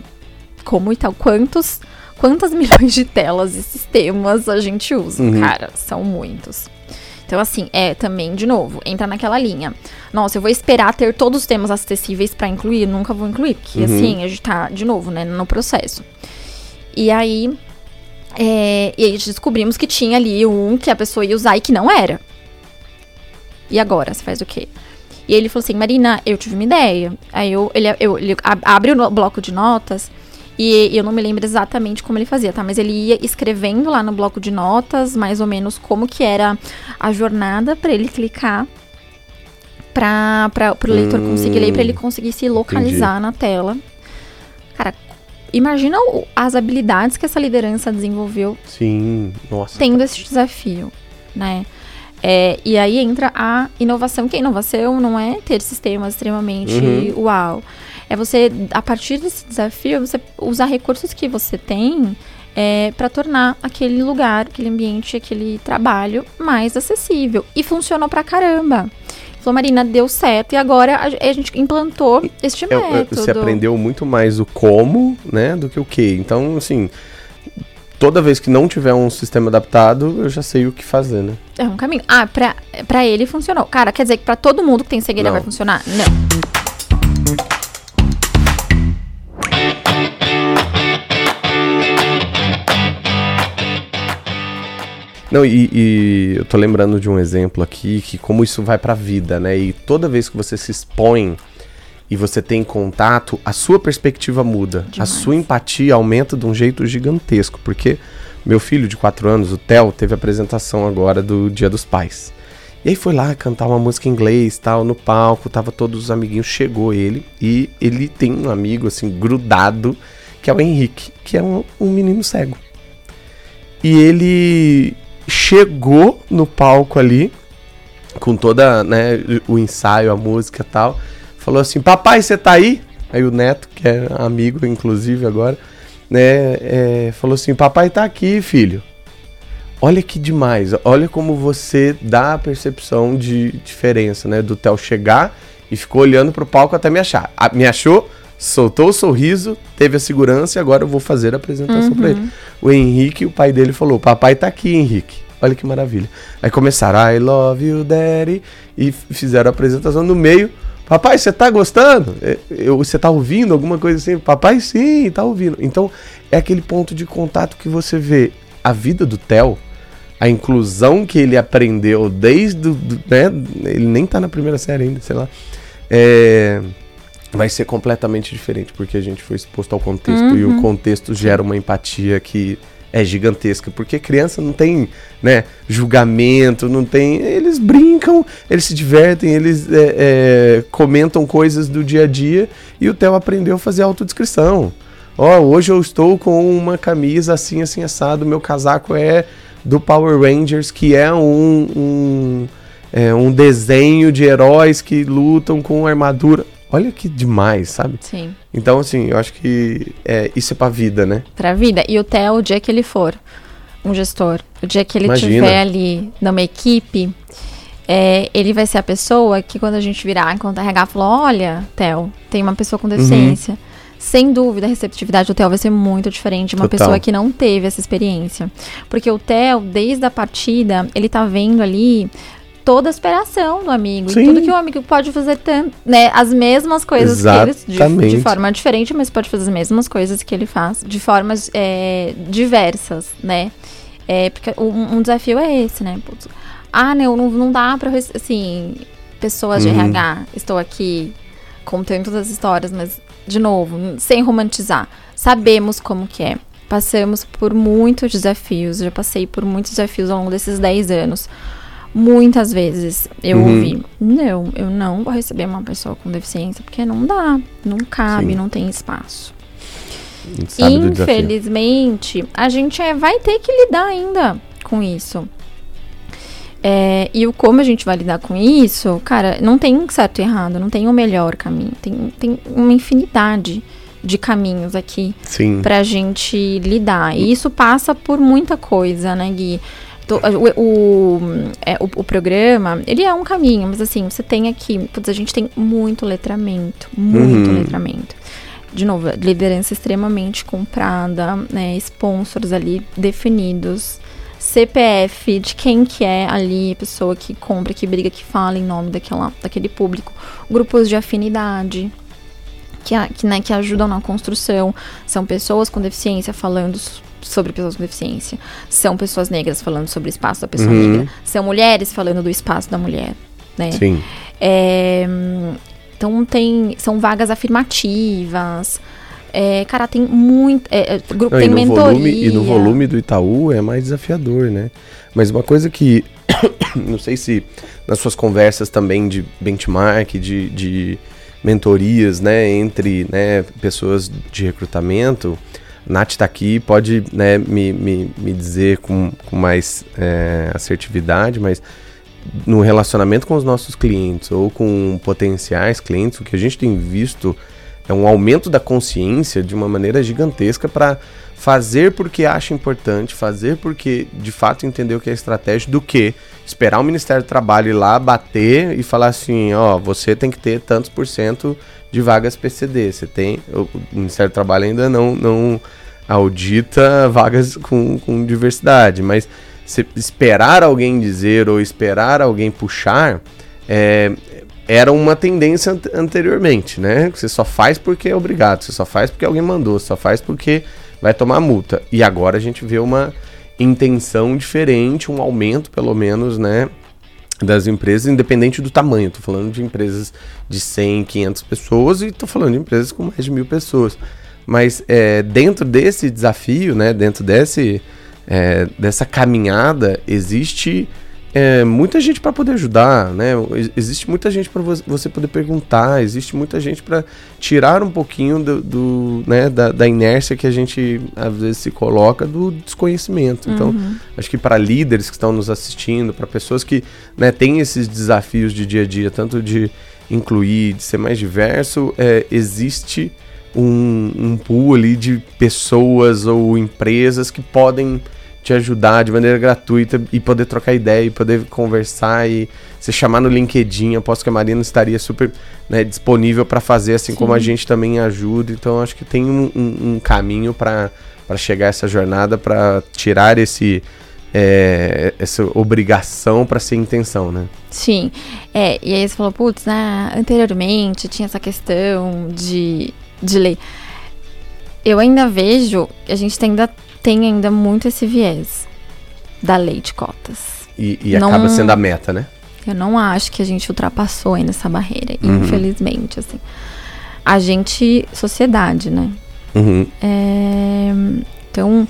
como e tal, quantos, quantas [LAUGHS] milhões de telas e sistemas a gente usa? Uhum. Cara, são muitos. Então, assim, é também, de novo, entra naquela linha. Nossa, eu vou esperar ter todos os temas acessíveis pra incluir? Nunca vou incluir, porque Uhum. assim, a gente tá, de novo, né, no processo. E aí, é, e aí descobrimos que tinha ali um que a pessoa ia usar e que não era. E agora, você faz o quê? E ele falou assim, Marina, eu tive uma ideia. Aí eu, ele, eu, ele ab- abre o bloco de notas e eu não me lembro exatamente como ele fazia, tá? Mas ele ia escrevendo lá no bloco de notas, mais ou menos, como que era a jornada pra ele clicar para pro leitor Hum, conseguir ler, pra ele conseguir se localizar na tela. Cara, imagina o- as habilidades que essa liderança desenvolveu Sim. Nossa. tendo esse desafio, né? É, e aí entra a inovação, que a inovação não é ter sistemas extremamente Uhum. uau. É você, a partir desse desafio, você usar recursos que você tem é, para tornar aquele lugar, aquele ambiente, aquele trabalho mais acessível. E funcionou pra caramba. Falou, Marina, deu certo. E agora a, a gente implantou este É, é, método. você aprendeu muito mais o como, né, do que o que. Então, assim, toda vez que não tiver um sistema adaptado, eu já sei o que fazer, né? É um caminho. Ah, pra, pra ele funcionou. Cara, quer dizer que pra todo mundo que tem cegueira Não. vai funcionar? Não. Não, e, e eu tô lembrando de um exemplo aqui que como isso vai pra vida, né? E toda vez que você se expõe e você tem contato, a sua perspectiva muda. A Demais. sua empatia aumenta de um jeito gigantesco. Porque meu filho de 4 anos, o Theo, teve a apresentação agora do Dia dos Pais. E aí foi lá cantar uma música em inglês, tal, no palco, tava todos os amiguinhos, chegou ele e ele tem um amigo assim grudado, que é o Henrique, que é um, um menino cego. E ele chegou no palco ali, com toda, né, o ensaio, a música e tal, falou assim: Papai, você tá aí? Aí o neto, que é amigo, inclusive, agora, né, é, falou assim: Papai tá aqui, filho. Olha que demais, olha como você dá a percepção de diferença, né? Do Theo chegar e ficou olhando pro palco até me achar. Ah, me achou, soltou o sorriso, teve a segurança e agora eu vou fazer a apresentação pra ele. O Henrique, o pai dele, falou: Papai tá aqui, Henrique. Olha que maravilha. Aí começaram, I love you, daddy. E fizeram a apresentação no meio. Papai, você tá gostando? É, Você tá ouvindo alguma coisa assim? Papai, sim, tá ouvindo. Então, é aquele ponto de contato que você vê a vida do Theo, a inclusão que ele aprendeu desde. Do, né? Ele nem tá na primeira série ainda, sei lá. É, vai ser completamente diferente, porque a gente foi exposto ao contexto e o contexto gera uma empatia que é gigantesca, porque criança não tem, né, julgamento, não tem, eles brincam, eles se divertem, eles é, é, comentam coisas do dia a dia e o Theo aprendeu a fazer autodescrição. Ó, hoje eu estou com uma camisa assim, assim, assado, meu casaco é do Power Rangers, que é um, um, é, um desenho de heróis que lutam com armadura. Olha que demais, sabe? Sim. Então, assim, eu acho que é, isso é pra vida, né? Pra vida. E o Theo, o dia que ele for um gestor, o dia que ele Imagina. tiver ali numa equipe, é, ele vai ser a pessoa que quando a gente virar enquanto RH falar, olha, Theo, tem uma pessoa com deficiência. Sem dúvida, a receptividade do Theo vai ser muito diferente de uma Total. pessoa que não teve essa experiência. Porque o Theo, desde a partida, ele tá vendo ali toda a aspiração do amigo. Sim. E tudo que o amigo pode fazer tanto, né? As mesmas coisas que ele, de, de Exatamente. forma diferente, mas pode fazer as mesmas coisas que ele faz, de formas é, diversas, né? É, porque um, um desafio é esse, né? Ah, não, não, não dá pra, assim, pessoas de Uhum. RH, estou aqui contando todas as histórias, mas, de novo, sem romantizar, sabemos como que é. Passamos por muitos desafios, já passei por muitos desafios ao longo desses 10 anos. Muitas vezes eu Uhum. ouvi, não, eu não vou receber uma pessoa com deficiência, porque não dá, não cabe, Sim. não tem espaço. A. Infelizmente, a gente é- vai ter que lidar ainda com isso. É, e o como a gente vai lidar com isso, cara, não tem certo e errado, não tem o melhor caminho. Tem, tem uma infinidade de caminhos aqui Sim. pra gente lidar. E isso passa por muita coisa, né, Gui? To- O, o, é, o, o programa, ele é um caminho, mas assim, você tem aqui, putz, a gente tem muito letramento, muito Uhum. letramento. De novo, liderança extremamente comprada, né, sponsors ali definidos, CPF de quem que é ali, a pessoa que compra, que briga, que fala em nome daquela, daquele público, grupos de afinidade, que, que, né, que ajudam na construção. São pessoas com deficiência falando sobre pessoas com deficiência. São pessoas negras falando sobre o espaço da pessoa Uhum. negra. São mulheres falando do espaço da mulher. Né? Sim. É, então tem. São vagas afirmativas. É, cara, tem muito. é, é, grupo Não, tem e, mentoria. volume, e no volume do Itaú é mais desafiador, né? Mas uma coisa que. [COUGHS] não sei se nas suas conversas também de benchmark, de, de mentorias, né, entre né, pessoas de recrutamento, Nath tá aqui, pode né, me, me, me dizer com, com mais é, assertividade, mas no relacionamento com os nossos clientes ou com potenciais clientes, o que a gente tem visto é um aumento da consciência de uma maneira gigantesca para fazer porque acha importante, fazer porque de fato entendeu que é estratégia, do que esperar o Ministério do Trabalho ir lá bater e falar assim, ó, você tem que ter tantos por cento de vagas PCD. Você tem. O Ministério do Trabalho ainda não, não audita vagas com, com diversidade, mas se esperar alguém dizer ou esperar alguém puxar. É, era uma tendência anteriormente, né? Você só faz porque é obrigado, você só faz porque alguém mandou, só faz porque vai tomar multa. E agora a gente vê uma intenção diferente, um aumento pelo menos, né? Das empresas, independente do tamanho. Tô falando de empresas de 100, 500 pessoas e tô falando de empresas com mais de mil pessoas. Mas é, dentro desse desafio, né? Dentro desse, é, dessa caminhada, existe é, muita gente para poder ajudar, né? Existe muita gente para você poder perguntar, existe muita gente para tirar um pouquinho do, do né, da, da, inércia que a gente às vezes se coloca do desconhecimento. Então, uhum. acho que para líderes que estão nos assistindo, para pessoas que né, têm esses desafios de dia a dia, tanto de incluir, de ser mais diverso, é, existe um, um pool ali de pessoas ou empresas que podem te ajudar de maneira gratuita e poder trocar ideia e poder conversar e se chamar no LinkedIn. Eu posso que a Marina estaria super né, disponível para fazer, assim Sim. como a gente também ajuda. Então, acho que tem um, um, um caminho para chegar a essa jornada, para tirar esse. É, essa obrigação para ser intenção, né? Sim. É, e aí você falou, putz, né, anteriormente tinha essa questão de, de lei. Eu ainda vejo, a gente ainda tem ainda muito esse viés da lei de cotas. E, e não, acaba sendo a meta, né? Eu não acho que a gente ultrapassou ainda essa barreira, uhum. infelizmente, assim. A gente, sociedade, né? Uhum. É, então,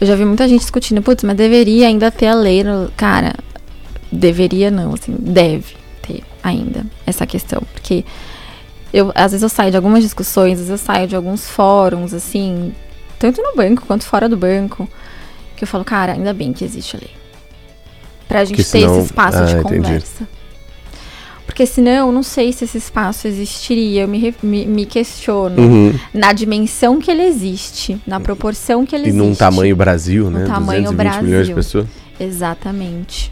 eu já vi muita gente discutindo, putz, mas deveria ainda ter a lei. Cara, deveria não, assim, deve ter ainda essa questão. Porque eu, às vezes eu saio de algumas discussões, às vezes eu saio de alguns fóruns, assim, tanto no banco quanto fora do banco, que eu falo, cara, ainda bem que existe a lei. Pra gente ter esse espaço ah, de entendi. conversa. Porque senão, eu não sei se esse espaço existiria. Eu me, me, me questiono uhum. na dimensão que ele existe, na proporção que ele e existe. E num tamanho Brasil, né? tamanho Brasil. milhões de pessoas. Exatamente.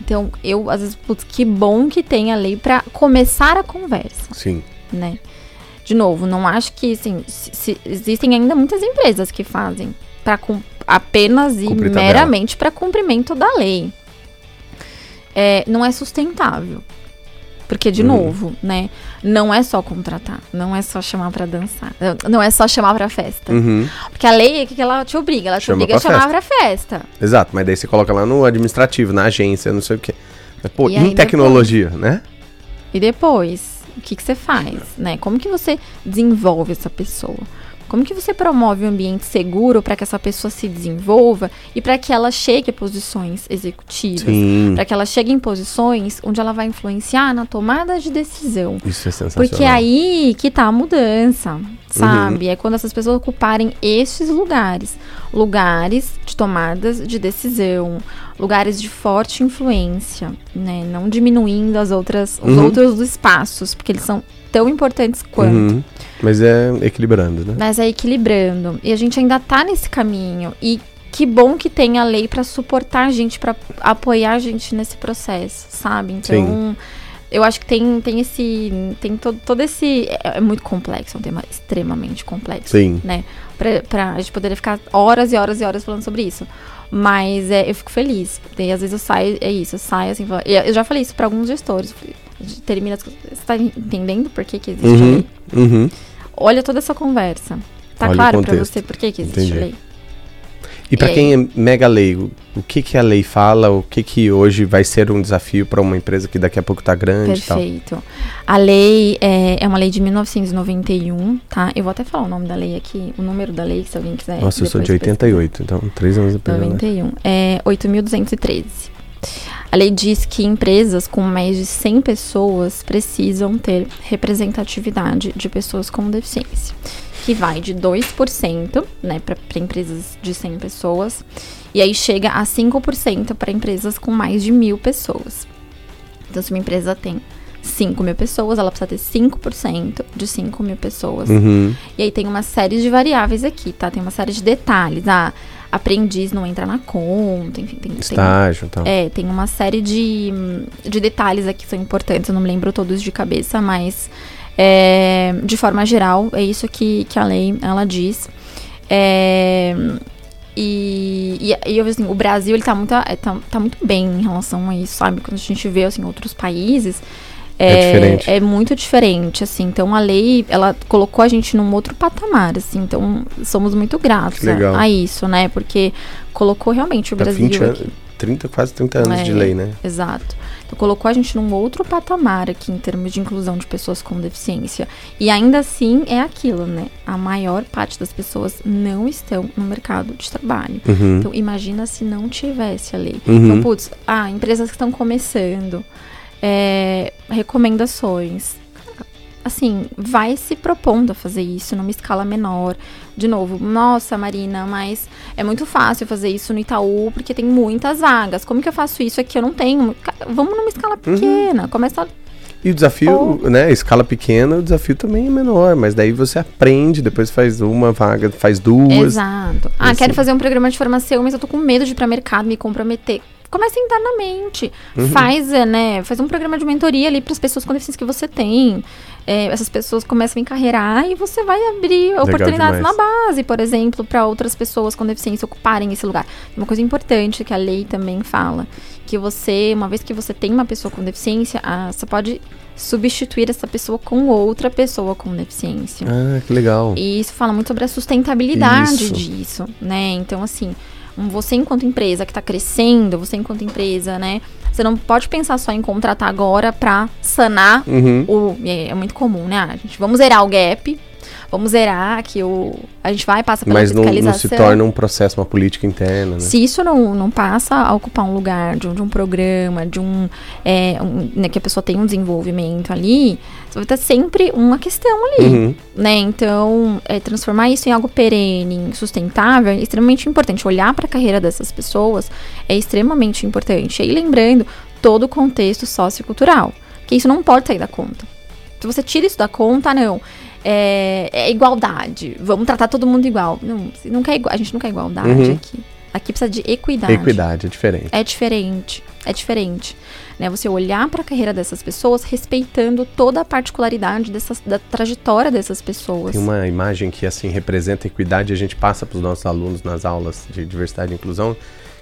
Então, eu, às vezes, putz, que bom que tem a lei para começar a conversa. Sim. Né? De novo, não acho que assim, se, se existem ainda muitas empresas que fazem para apenas e Cumprir meramente para cumprimento da lei. É, não é sustentável. Porque, de uhum. novo, né? Não é só contratar, não é só chamar para dançar, não é só chamar pra festa. Uhum. Porque a lei, o que, que ela te obriga? Ela te Chama obriga a chamar pra festa. Exato, mas daí você coloca lá no administrativo, na agência, não sei o quê. Mas, pô, em tecnologia, depois, né? E depois, o que, que você faz, né? Como que você desenvolve essa pessoa? Como que você promove um ambiente seguro para que essa pessoa se desenvolva e para que ela chegue a posições executivas, para que ela chegue em posições onde ela vai influenciar na tomada de decisão. Isso é sensacional. Porque é aí que tá a mudança, sabe? Uhum. É quando essas pessoas ocuparem esses lugares, lugares de tomadas de decisão, lugares de forte influência, né? Não diminuindo as outras, os uhum. outros espaços, porque eles são tão importantes quanto. Uhum. Mas é equilibrando, né? Mas é equilibrando. E a gente ainda tá nesse caminho. E que bom que tem a lei para suportar a gente, para apoiar a gente nesse processo, sabe? Então, Sim. eu acho que tem, tem esse. Tem todo, todo esse. É, é, muito complexo, é um tema extremamente complexo. Sim. Né? Pra, pra a gente poder ficar horas e horas e horas falando sobre isso. Mas é, eu fico feliz. E às vezes eu saio, é isso, eu saio assim. Eu já falei isso para alguns gestores termina as coisas. Você tá entendendo por que, que existe uhum, lei? Uhum. Olha toda essa conversa. Tá Olha claro para você por que, que existe Entendi. lei? E para quem é mega leigo, o que que a lei fala? O que que hoje vai ser um desafio para uma empresa que daqui a pouco tá grande Perfeito. A lei é, é, uma lei de 1991, tá? Eu vou até falar o nome da lei aqui, o número da lei, se alguém quiser. Nossa, eu sou de 88, pesquisar. então três anos depois. 91. Né? É 8.213. A lei diz que empresas com mais de 100 pessoas precisam ter representatividade de pessoas com deficiência, que vai de 2%, né, para empresas de 100 pessoas, E aí chega a 5% para empresas com mais de mil pessoas. Então, se uma empresa tem 5 mil pessoas, ela precisa ter 5% de 5 mil pessoas. Uhum. E aí tem uma série de variáveis aqui, tá? Tem uma série de detalhes. Ah, aprendiz não entra na conta, enfim, tem, Estágio, tem, então. É, tem uma série de, de detalhes aqui que são importantes, eu não me lembro todos de cabeça, mas é, de forma geral, é isso que, que a lei, ela diz. É, e, e, e assim, o Brasil, ele tá muito, é, tá, tá muito bem em relação a isso, sabe? Quando a gente vê, assim, outros países... É, diferente. é muito diferente, assim. Então a lei, ela colocou a gente num outro patamar, assim. Então somos muito gratos a, a, isso, né? Porque colocou realmente o tá Brasil 20 anos, 30, quase 30 anos é, de lei, né? Exato. Então colocou a gente num outro patamar aqui em termos de inclusão de pessoas com deficiência. E ainda assim é aquilo, né? A maior parte das pessoas não estão no mercado de trabalho. Uhum. Então imagina se não tivesse a lei. Uhum. Então, putz, ah, empresas que estão começando é, recomendações. Assim, vai se propondo a fazer isso numa escala menor. De novo, nossa, Marina, mas é muito fácil fazer isso no Itaú porque tem muitas vagas. Como que eu faço isso aqui? Eu não tenho. Vamos numa escala pequena. Uhum. Começa e o desafio, oh. né, escala pequena, o desafio também é menor, mas daí você aprende, depois faz uma vaga, faz duas. Exato. Ah, assim. quero fazer um programa de formação, mas eu tô com medo de ir para mercado me comprometer começa internamente. Uhum. Faz, é, né, faz um programa de mentoria ali para as pessoas com deficiência que você tem. É, essas pessoas começam a encarreirar e você vai abrir Legal oportunidades demais. na base, por exemplo, para outras pessoas com deficiência ocuparem esse lugar. Uma coisa importante que a lei também fala, que você, uma vez que você tem uma pessoa com deficiência, ah, você pode substituir essa pessoa com outra pessoa com deficiência. Ah, que legal. E isso fala muito sobre a sustentabilidade isso. disso, né? Então, assim, você enquanto empresa que está crescendo, você enquanto empresa, né? Você não pode pensar só em contratar agora para sanar uhum. o. É, é, muito comum, né? A gente vamos zerar o gap, vamos zerar que o a gente vai passa pela Mas não, não, se torna um processo, uma política interna, né? Se isso não, não passa a ocupar um lugar de um, de um programa, de um, é, um né, que a pessoa tem um desenvolvimento ali, vai ter sempre uma questão ali, uhum. né? Então, é, transformar isso em algo perene, sustentável, é extremamente importante. Olhar para a carreira dessas pessoas é extremamente importante. E lembrando todo o contexto sociocultural, que isso não pode sair da conta. Se você tira isso da conta, não é, é, igualdade. Vamos tratar todo mundo igual. Não, não quer, a gente não quer igualdade uhum. aqui. Aqui precisa de equidade. Equidade, é diferente. É diferente. É diferente. Né? Você olhar para a carreira dessas pessoas respeitando toda a particularidade dessas, da trajetória dessas pessoas. Tem uma imagem que assim representa equidade a gente passa para os nossos alunos nas aulas de diversidade e inclusão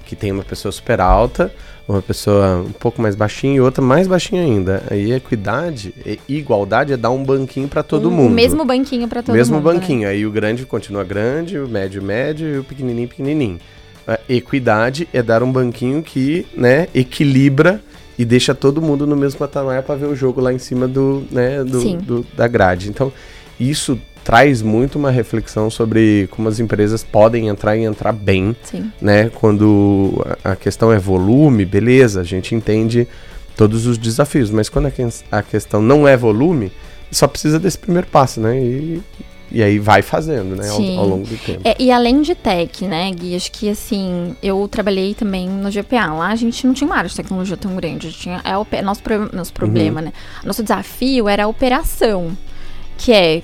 que tem uma pessoa super alta, uma pessoa um pouco mais baixinha e outra mais baixinha ainda. Aí equidade e igualdade é dar um banquinho para todo um, mundo. O mesmo banquinho para todo mesmo mundo. Mesmo banquinho. Né? Aí o grande continua grande, o médio médio e o pequenininho pequenininho. A equidade é dar um banquinho que, né, equilibra e deixa todo mundo no mesmo patamar para ver o jogo lá em cima do, né, do, do, da grade. Então, isso traz muito uma reflexão sobre como as empresas podem entrar e entrar bem, Sim. né? Quando a questão é volume, beleza, a gente entende todos os desafios, mas quando a questão não é volume, só precisa desse primeiro passo, né? E, e aí vai fazendo, né, ao, ao, longo do tempo. É, e além de tech, né, Gui, acho que assim, eu trabalhei também no GPA. Lá a gente não tinha uma área de tecnologia tão grande. Tinha, é, nosso, nosso problema, uhum. né? Nosso desafio era a operação, que é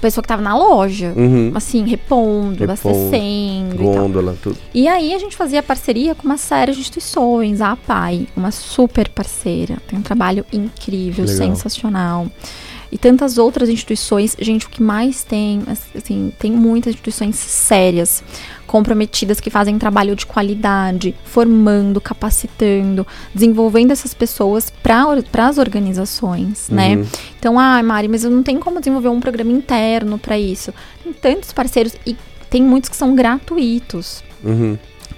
pessoa que tava na loja, uhum. assim, repondo, Repondo abastecendo. Gôndola, e tudo. E aí a gente fazia parceria com uma série de instituições, a APAI, uma super parceira. Tem um trabalho incrível, Legal. sensacional e tantas outras instituições. Gente, o que mais tem, assim, tem muitas instituições sérias, comprometidas, que fazem trabalho de qualidade, formando, capacitando, desenvolvendo essas pessoas para as organizações, né? uhum. né? Então, ah, Mari, mas eu não tenho como desenvolver um programa interno para isso. Tem tantos parceiros e tem muitos que são gratuitos. Uhum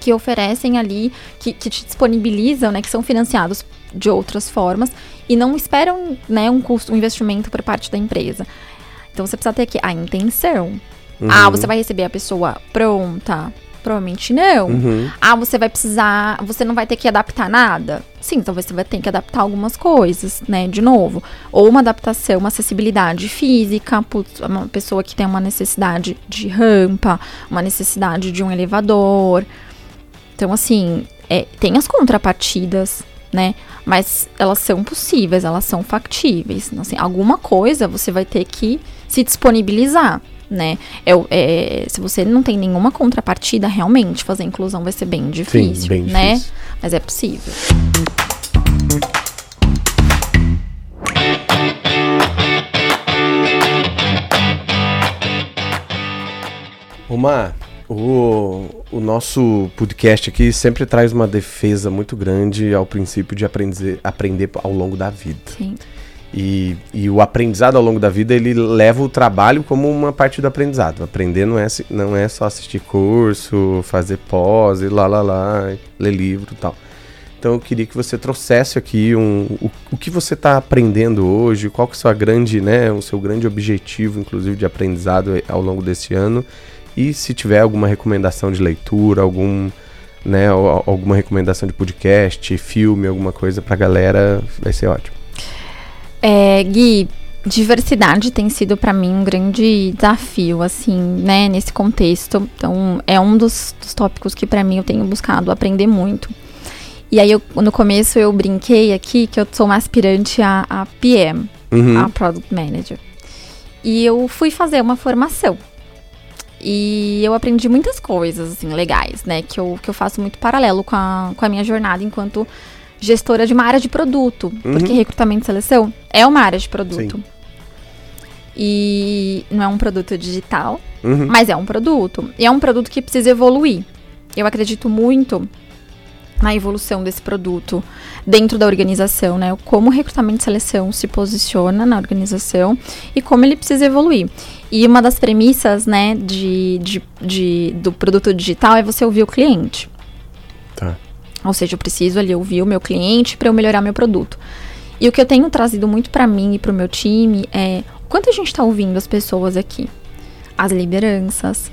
que oferecem ali, que, que te disponibilizam, né, que são financiados de outras formas e não esperam né, um custo, um investimento por parte da empresa. Então você precisa ter aqui a intenção. Uhum. Ah, você vai receber a pessoa pronta? Provavelmente não. Uhum. Ah, você vai precisar. Você não vai ter que adaptar nada? Sim, talvez você vai ter que adaptar algumas coisas, né? De novo. Ou uma adaptação, uma acessibilidade física, uma pessoa que tem uma necessidade de rampa, uma necessidade de um elevador Então, assim, é, tem as contrapartidas, né? Mas elas são possíveis, elas são factíveis. Então, assim, alguma coisa você vai ter que se disponibilizar, né? É, é, se você não tem nenhuma contrapartida, realmente fazer inclusão vai ser bem difícil, Sim, bem né? Difícil. Mas é possível. Uma, o, o nosso podcast aqui sempre traz uma defesa muito grande ao princípio de aprender, aprender ao longo da vida. Sim. E, e o aprendizado ao longo da vida, ele leva o trabalho como uma parte do aprendizado. Aprender não é, não é só assistir curso, fazer pós, e lá, lá, lá, ler livro e tal. Então eu queria que você trouxesse aqui um, o, o que você está aprendendo hoje, qual que é o seu grande, né, o seu grande objetivo, inclusive, de aprendizado ao longo desse ano. E se tiver alguma recomendação de leitura, algum, né, alguma recomendação de podcast, filme, alguma coisa para a galera, vai ser ótimo. É, Gui, diversidade tem sido para mim um grande desafio, assim, né, nesse contexto. Então, é um dos, dos tópicos que para mim eu tenho buscado aprender muito. E aí, eu, no começo, eu brinquei aqui que eu sou uma aspirante a, a PM, uhum. a Product Manager. E eu fui fazer uma formação. E eu aprendi muitas coisas, assim, legais, né? Que eu, que eu faço muito paralelo com a, com a minha jornada enquanto gestora de uma área de produto. Uhum. Porque recrutamento e seleção é uma área de produto. Sim. E não é um produto digital, uhum. mas é um produto. E é um produto que precisa evoluir. Eu acredito muito na evolução desse produto dentro da organização, né? Como o recrutamento e seleção se posiciona na organização e como ele precisa evoluir. E uma das premissas, né, de, de, de do produto digital é você ouvir o cliente. Tá. Ou seja, eu preciso ali ouvir o meu cliente para eu melhorar meu produto. E o que eu tenho trazido muito para mim e para o meu time é o quanto a gente está ouvindo as pessoas aqui, as lideranças,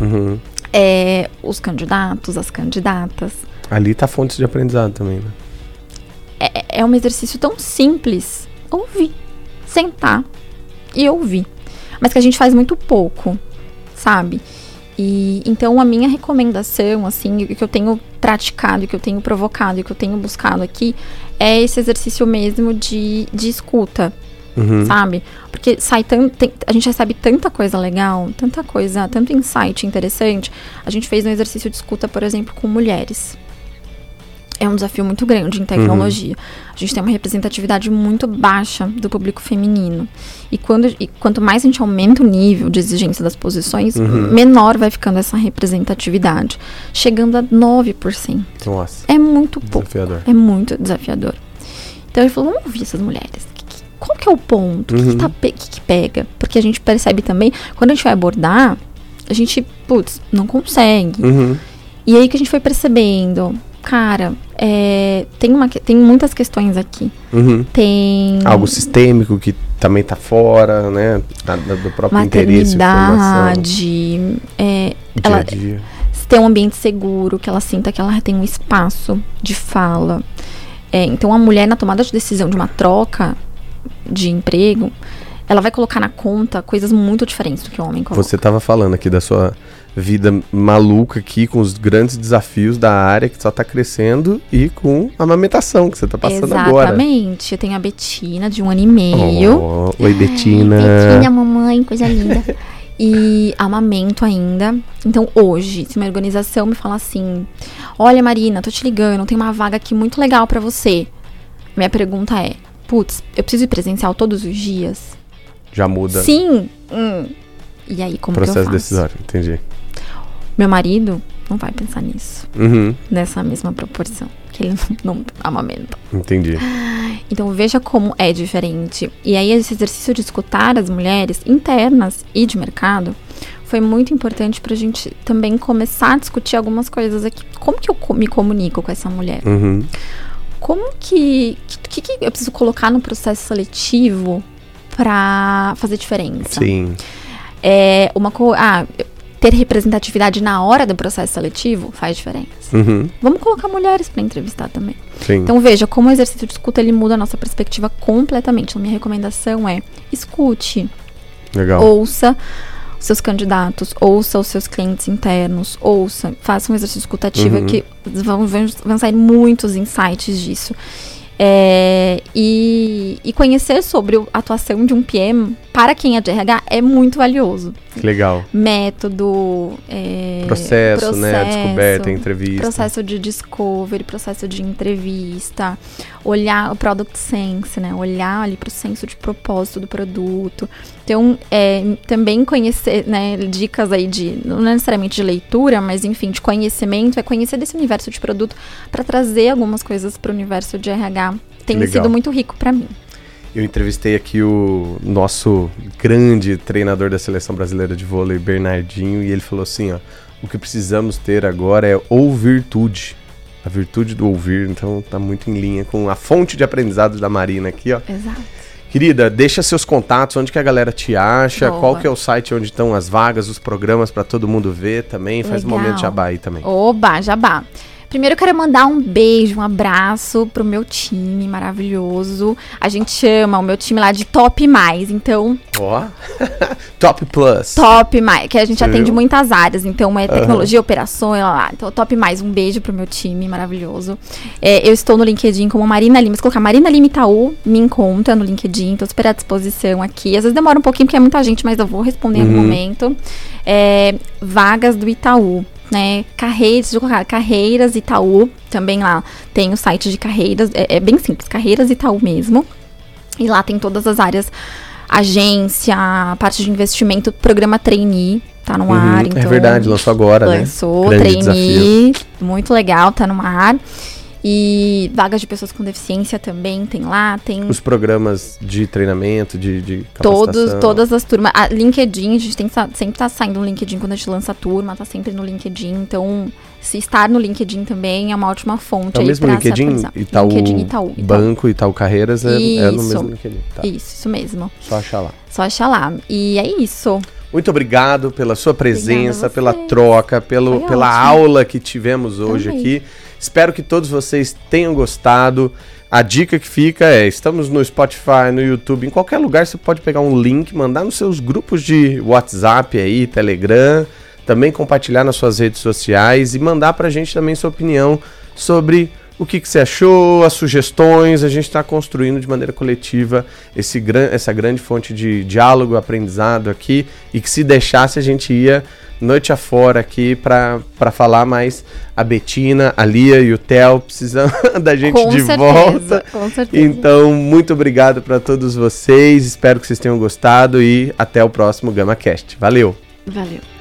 uhum. é, os candidatos, as candidatas. Ali tá fontes de aprendizado também, né? É, é um exercício tão simples. Ouvir, sentar e ouvir, mas que a gente faz muito pouco, sabe? E então a minha recomendação, assim, o que eu tenho praticado, o que eu tenho provocado, o que eu tenho buscado aqui é esse exercício mesmo de, de escuta, uhum. sabe? Porque sai tanto, tem, a gente recebe tanta coisa legal, tanta coisa, tanto insight interessante. A gente fez um exercício de escuta, por exemplo, com mulheres é um desafio muito grande em tecnologia. Uhum. A gente tem uma representatividade muito baixa do público feminino. E, quando, e quanto mais a gente aumenta o nível de exigência das posições, uhum. menor vai ficando essa representatividade. Chegando a 9%. Nossa. É muito pouco. Desafiador. É muito desafiador. Então ele falou, vamos ouvir essas mulheres. Qual que é o ponto? O uhum. que, que, tá, que, que pega? Porque a gente percebe também, quando a gente vai abordar, a gente, putz, não consegue. Uhum. E aí que a gente foi percebendo, cara, é, tem, uma, tem muitas questões aqui. Uhum. Tem. Algo sistêmico que também está fora, né? Da, do próprio interesse. Maternidade. É, ela, a dia. Ter um ambiente seguro, que ela sinta que ela tem um espaço de fala. É, então, a mulher, na tomada de decisão de uma troca de emprego, ela vai colocar na conta coisas muito diferentes do que o homem coloca. Você estava falando aqui da sua vida maluca aqui, com os grandes desafios da área que só está crescendo e com a amamentação que você está passando Exatamente. agora. Exatamente. Eu tenho a Betina, de um ano e meio. Oh, oi, Betina. Betina, mamãe, coisa linda. [LAUGHS] e amamento ainda. Então, hoje, se uma organização me fala assim: Olha, Marina, tô te ligando, tem uma vaga aqui muito legal para você. Minha pergunta é: Putz, eu preciso ir presencial todos os dias? Já muda. Sim. Hum. E aí, como Processo que eu faço? decisório, entendi. Meu marido não vai pensar nisso. Uhum. Nessa mesma proporção. Que ele não, não amamenta. Entendi. Então veja como é diferente. E aí esse exercício de escutar as mulheres internas e de mercado foi muito importante pra gente também começar a discutir algumas coisas aqui. Como que eu me comunico com essa mulher? Uhum. Como que, que, que eu preciso colocar no processo seletivo para fazer diferença? Sim. É uma coisa. Ah, ter representatividade na hora do processo seletivo faz diferença. Uhum. Vamos colocar mulheres para entrevistar também. Sim. Então veja, como o exercício de escuta ele muda a nossa perspectiva completamente. Então minha recomendação é escute. Legal. Ouça seus candidatos, ouça os seus clientes internos, ouça, faça um exercício escutativo uhum. que vão, vão sair muitos insights disso. É, e, e, conhecer sobre a atuação de um PM para quem é de RH é muito valioso. Legal. Método, é, processo, processo, né? Descoberta, entrevista. Processo de discovery, processo de entrevista, olhar o product sense, né? Olhar ali para o senso de propósito do produto. Então, é, também conhecer, né? Dicas aí de, não necessariamente de leitura, mas enfim, de conhecimento, é conhecer desse universo de produto para trazer algumas coisas para o universo de RH. Tem sido muito rico para mim. Eu entrevistei aqui o nosso grande treinador da seleção brasileira de vôlei, Bernardinho, e ele falou assim: ó, o que precisamos ter agora é ouvirtude. A virtude do ouvir, então tá muito em linha com a fonte de aprendizado da Marina aqui, ó. Exato. Querida, deixa seus contatos, onde que a galera te acha, Boa. qual que é o site onde estão as vagas, os programas para todo mundo ver também. Legal. Faz um momento jabá aí também. Oba, jabá. Primeiro eu quero mandar um beijo, um abraço pro meu time maravilhoso. A gente chama o meu time lá de Top Mais, então... Ó, oh. [LAUGHS] Top Plus. Top Mais, que a gente Você atende viu? muitas áreas, então é tecnologia, uhum. operações, lá, lá. Então Top Mais, um beijo pro meu time maravilhoso. É, eu estou no LinkedIn como Marina Lima, se colocar Marina Lima Itaú, me encontra no LinkedIn, tô super à disposição aqui. Às vezes demora um pouquinho porque é muita gente, mas eu vou responder uhum. uhum. momento. É, vagas do Itaú né? Carreiras, Carreiras Itaú, também lá tem o site de carreiras, é, é, bem simples, Carreiras Itaú mesmo. E lá tem todas as áreas, agência, parte de investimento, programa trainee, tá no uhum, ar. É então, é verdade, lançou agora, lançou, né? Lançou, trainee, desafio. muito legal, tá no ar. E vagas de pessoas com deficiência também tem lá, tem... Os programas de treinamento, de, de Todos, todas as turmas. A LinkedIn, a gente tem, sempre tá saindo no LinkedIn quando a gente lança a turma, tá sempre no LinkedIn. Então, se estar no LinkedIn também é uma ótima fonte. É o mesmo LinkedIn? Itaú, LinkedIn Itaú, Itaú. Banco, Itaú Carreiras é, é no mesmo LinkedIn. Tá. Isso, isso mesmo. Só achar lá. Só achar lá. E é isso. Muito obrigado pela sua presença, pela troca, pelo, pela aula que tivemos hoje também. aqui. Espero que todos vocês tenham gostado. A dica que fica é: estamos no Spotify, no YouTube, em qualquer lugar você pode pegar um link, mandar nos seus grupos de WhatsApp aí, Telegram, também compartilhar nas suas redes sociais e mandar pra gente também sua opinião sobre o que, que você achou, as sugestões. A gente está construindo de maneira coletiva esse, essa grande fonte de diálogo, aprendizado aqui e que se deixasse a gente ia noite afora aqui para falar mais a Betina, a Lia e o Theo precisam [LAUGHS] da gente com de certeza, volta. Com certeza. Então, muito obrigado para todos vocês. Espero que vocês tenham gostado e até o próximo GamaCast. Valeu. Valeu.